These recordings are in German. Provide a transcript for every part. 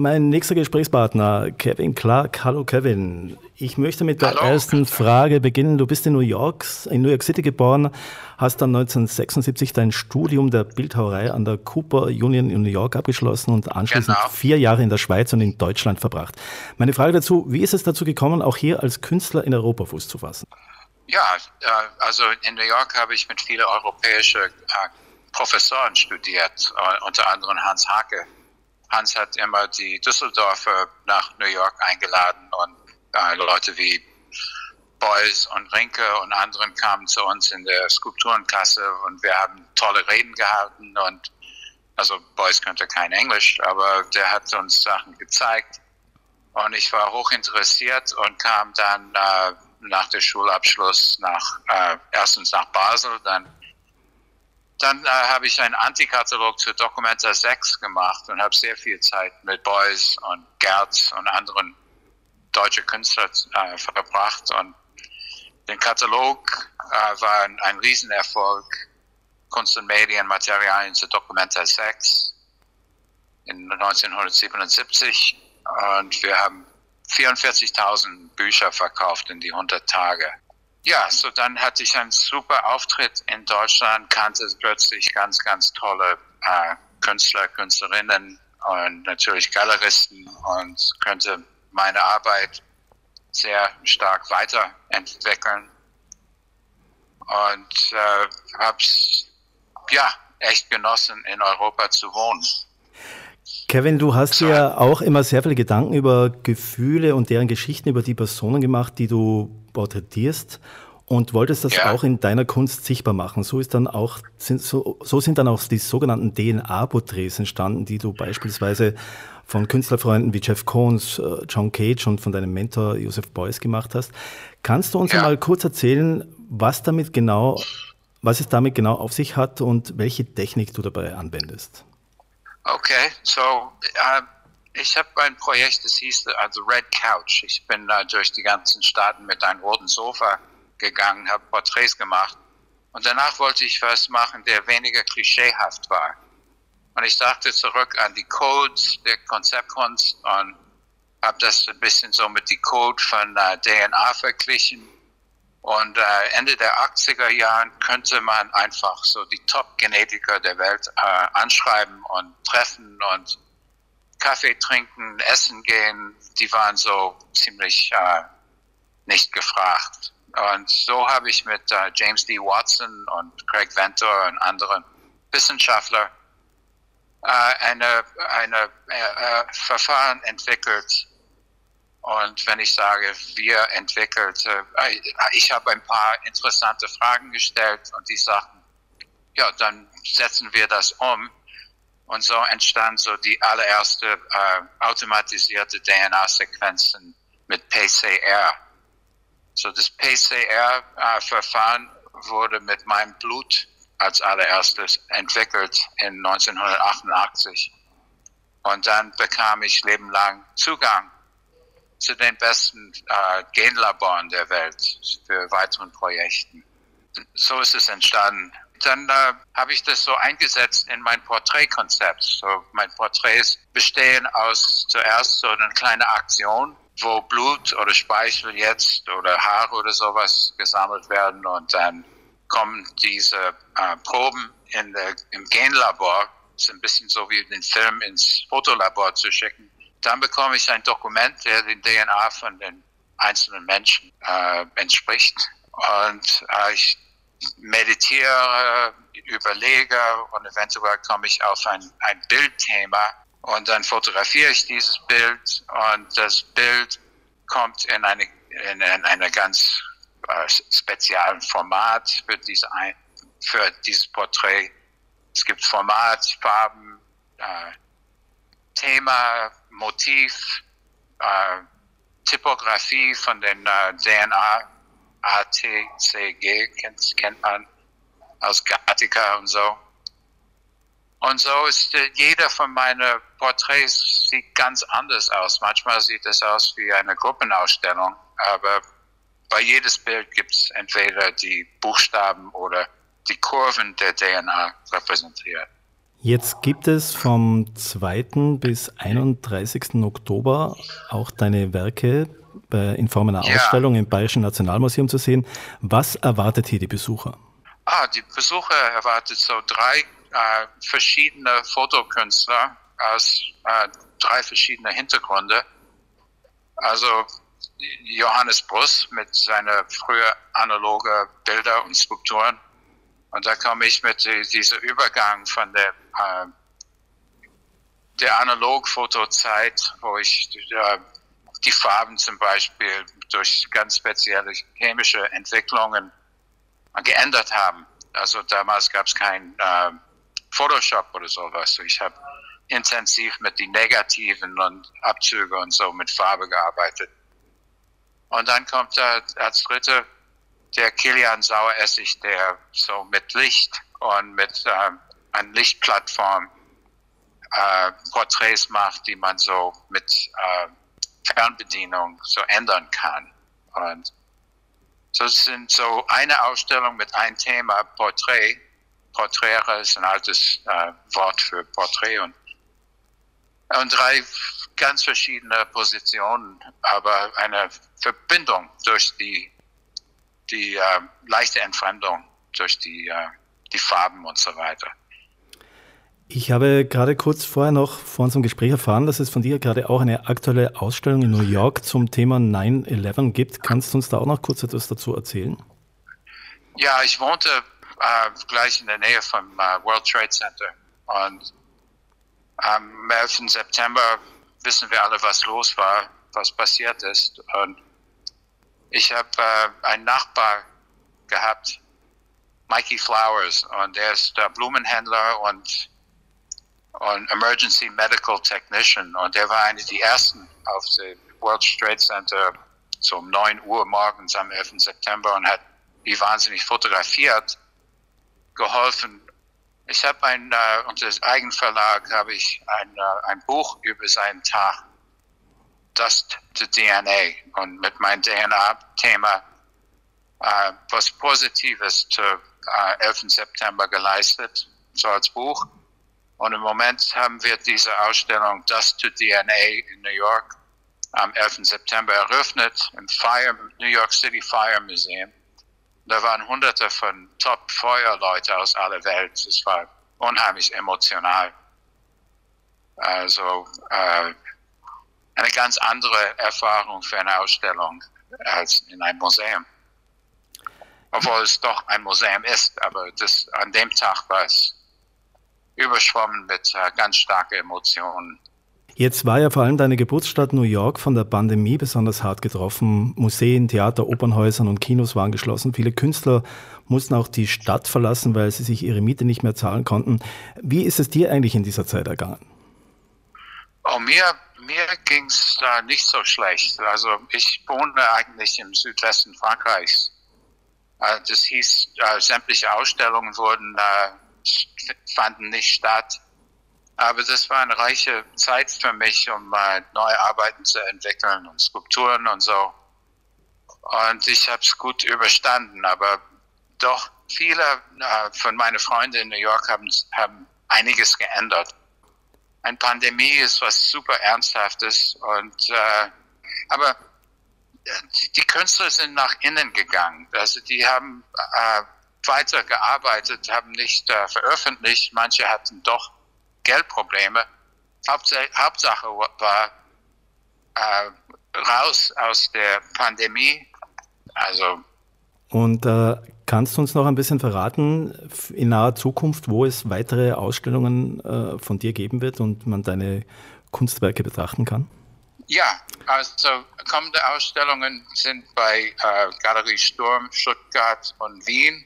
Mein nächster Gesprächspartner, Kevin Clark. Hallo Kevin. Ich möchte mit der Hallo. ersten Frage beginnen. Du bist in New York, in New York City geboren, hast dann 1976 dein Studium der Bildhauerei an der Cooper Union in New York abgeschlossen und anschließend genau. vier Jahre in der Schweiz und in Deutschland verbracht. Meine Frage dazu, wie ist es dazu gekommen, auch hier als Künstler in Europa Fuß zu fassen? Ja, äh, also in New York habe ich mit vielen europäischen äh, Professoren studiert, äh, unter anderem Hans Hake Hans hat immer die Düsseldorfer nach New York eingeladen und äh, Leute wie Beuys und Rinke und anderen kamen zu uns in der Skulpturenklasse und wir haben tolle Reden gehalten und also Beuys könnte kein Englisch, aber der hat uns Sachen gezeigt und ich war hoch interessiert und kam dann äh, nach dem Schulabschluss nach äh, erstens nach Basel, dann dann äh, habe ich einen Antikatalog zu Documenta 6 gemacht und habe sehr viel Zeit mit Beuys und Gerz und anderen deutschen Künstlern äh, verbracht. Und der Katalog äh, war ein, ein Riesenerfolg. Kunst und Medien, Materialien zu Documenta 6 in 1977. Und wir haben 44.000 Bücher verkauft in die 100 Tage ja, so dann hatte ich einen super Auftritt in Deutschland, kannte plötzlich ganz, ganz tolle äh, Künstler, Künstlerinnen und natürlich Galeristen und könnte meine Arbeit sehr stark weiterentwickeln. Und äh, habe es ja echt genossen, in Europa zu wohnen. Kevin, du hast ja auch immer sehr viele Gedanken über Gefühle und deren Geschichten über die Personen gemacht, die du porträtierst und wolltest das ja. auch in deiner Kunst sichtbar machen. So ist dann auch, sind, so, so sind dann auch die sogenannten DNA-Porträts entstanden, die du beispielsweise von Künstlerfreunden wie Jeff Koons, äh, John Cage und von deinem Mentor Joseph Beuys gemacht hast. Kannst du uns ja. mal kurz erzählen, was damit genau, was es damit genau auf sich hat und welche Technik du dabei anwendest? Okay, so uh, ich habe ein Projekt, das hieß also Red Couch. Ich bin uh, durch die ganzen Staaten mit einem roten Sofa gegangen, habe Porträts gemacht. Und danach wollte ich was machen, der weniger klischeehaft war. Und ich dachte zurück an die Codes der Konzeptkunst und habe das ein bisschen so mit die Code von uh, DNA verglichen und äh, Ende der 80er Jahren könnte man einfach so die Top-Genetiker der Welt äh, anschreiben und treffen und Kaffee trinken, essen gehen. Die waren so ziemlich äh, nicht gefragt. Und so habe ich mit äh, James D. Watson und Craig Ventor und anderen Wissenschaftlern äh, eine, eine äh, Verfahren entwickelt, und wenn ich sage, wir entwickelt, äh, ich habe ein paar interessante Fragen gestellt und die sagten, ja, dann setzen wir das um. Und so entstand so die allererste äh, automatisierte DNA-Sequenzen mit PCR. So das PCR-Verfahren wurde mit meinem Blut als allererstes entwickelt in 1988. Und dann bekam ich lebenlang Zugang zu den besten äh, Genlaboren der Welt für weiteren Projekten. So ist es entstanden. Dann äh, habe ich das so eingesetzt in mein Porträtkonzept. So, mein Porträts bestehen aus zuerst so einer kleinen Aktion, wo Blut oder Speichel jetzt oder Haare oder sowas gesammelt werden und dann kommen diese äh, Proben in der, im Genlabor. Das ist ein bisschen so wie den Film ins Fotolabor zu schicken dann bekomme ich ein Dokument, der den DNA von den einzelnen Menschen äh, entspricht. Und äh, ich meditiere, überlege und eventuell komme ich auf ein, ein Bildthema und dann fotografiere ich dieses Bild und das Bild kommt in eine in, in eine ganz äh, speziellen Format für, diese für dieses Porträt. Es gibt Format, Farben, äh, Thema, Motiv, äh, Typografie von den äh, DNA, ATCG kennt, kennt man aus Gattaca und so. Und so ist äh, jeder von meinen Porträts sieht ganz anders aus. Manchmal sieht es aus wie eine Gruppenausstellung, aber bei jedes Bild gibt es entweder die Buchstaben oder die Kurven der DNA repräsentiert. Jetzt gibt es vom 2. bis 31. Oktober auch deine Werke in Form einer ja. Ausstellung im Bayerischen Nationalmuseum zu sehen. Was erwartet hier die Besucher? Ah, die Besucher erwartet so drei äh, verschiedene Fotokünstler aus äh, drei verschiedenen Hintergründen. Also Johannes Bruss mit seinen früher analoge Bilder und Skulpturen. Und da komme ich mit diesem Übergang von der, äh, der Analogfotozeit, wo ich äh, die Farben zum Beispiel durch ganz spezielle chemische Entwicklungen geändert haben. Also damals gab es kein äh, Photoshop oder sowas. Ich habe intensiv mit den Negativen und Abzüge und so mit Farbe gearbeitet. Und dann kommt da als dritte der Kilian Saueressig, der so mit Licht und mit äh, einer Lichtplattform äh, Porträts macht, die man so mit äh, Fernbedienung so ändern kann. Und so sind so eine Ausstellung mit einem Thema Porträt. Porträre ist ein altes äh, Wort für Porträt und, und drei ganz verschiedene Positionen, aber eine Verbindung durch die, die äh, leichte Entfremdung durch die, äh, die Farben und so weiter. Ich habe gerade kurz vorher noch vor unserem Gespräch erfahren, dass es von dir gerade auch eine aktuelle Ausstellung in New York zum Thema 9-11 gibt. Kannst du uns da auch noch kurz etwas dazu erzählen? Ja, ich wohnte äh, gleich in der Nähe vom äh, World Trade Center und am 11. September wissen wir alle, was los war, was passiert ist. Und ich habe äh, einen Nachbar gehabt, Mikey Flowers, und er ist der Blumenhändler und und Emergency Medical Technician. Und der war einer der ersten auf dem World Trade Center so um 9 Uhr morgens am 11. September und hat wie wahnsinnig fotografiert, geholfen. Ich habe ein, äh, unter das Eigenverlag habe ich ein, äh, ein Buch über seinen Tag, Dust to DNA und mit meinem DNA-Thema äh, was Positives zu äh, 11. September geleistet, so als Buch. Und im Moment haben wir diese Ausstellung Dust to DNA in New York am 11. September eröffnet im Fire, New York City Fire Museum. Da waren hunderte von Top-Feuerleute aus aller Welt. Es war unheimlich emotional. Also äh, eine ganz andere Erfahrung für eine Ausstellung als in einem Museum. Obwohl es doch ein Museum ist, aber das, an dem Tag war es überschwommen mit äh, ganz starken Emotionen. Jetzt war ja vor allem deine Geburtsstadt New York von der Pandemie besonders hart getroffen. Museen, Theater, Opernhäusern und Kinos waren geschlossen. Viele Künstler mussten auch die Stadt verlassen, weil sie sich ihre Miete nicht mehr zahlen konnten. Wie ist es dir eigentlich in dieser Zeit ergangen? Oh, mir mir ging es da nicht so schlecht. Also ich wohne eigentlich im Südwesten Frankreichs. Äh, das hieß, äh, sämtliche Ausstellungen wurden äh, fanden nicht statt. Aber das war eine reiche Zeit für mich, um neue Arbeiten zu entwickeln und Skulpturen und so. Und ich habe es gut überstanden. Aber doch viele von meinen Freunden in New York haben, haben einiges geändert. Eine Pandemie ist was super Ernsthaftes. Und, äh, aber äh, die, Künstler sind nach innen gegangen. Also die haben äh, weitergearbeitet, haben nicht äh, veröffentlicht. Manche hatten doch Geldprobleme. Hauptsache, Hauptsache war äh, raus aus der Pandemie. Also. Und äh, kannst du uns noch ein bisschen verraten in naher Zukunft, wo es weitere Ausstellungen äh, von dir geben wird und man deine Kunstwerke betrachten kann? Ja, also kommende Ausstellungen sind bei äh, Galerie Sturm, Stuttgart und Wien.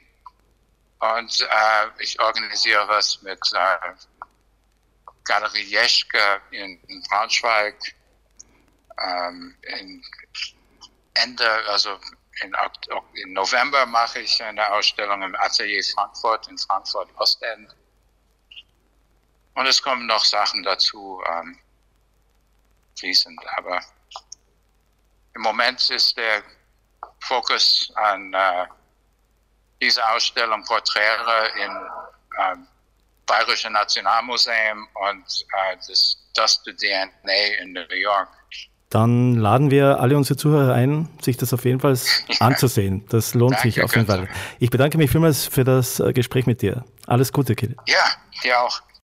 Und äh, ich organisiere was mit äh, Galerie Jeschke in, in Braunschweig. Ähm, in Ende, also in, in, November mache ich eine Ausstellung im Atelier Frankfurt in Frankfurt Ostend. Und es kommen noch Sachen dazu ähm, fließend. Aber im Moment ist der Fokus an äh, diese Ausstellung Porträte in ähm, Bayerische Nationalmuseum und äh, das Dust DNA in New York. Dann laden wir alle unsere Zuhörer ein, sich das auf jeden Fall anzusehen. Das lohnt Danke, sich auf jeden Fall. Ich bedanke mich vielmals für das äh, Gespräch mit dir. Alles Gute, Kill. Ja, dir auch.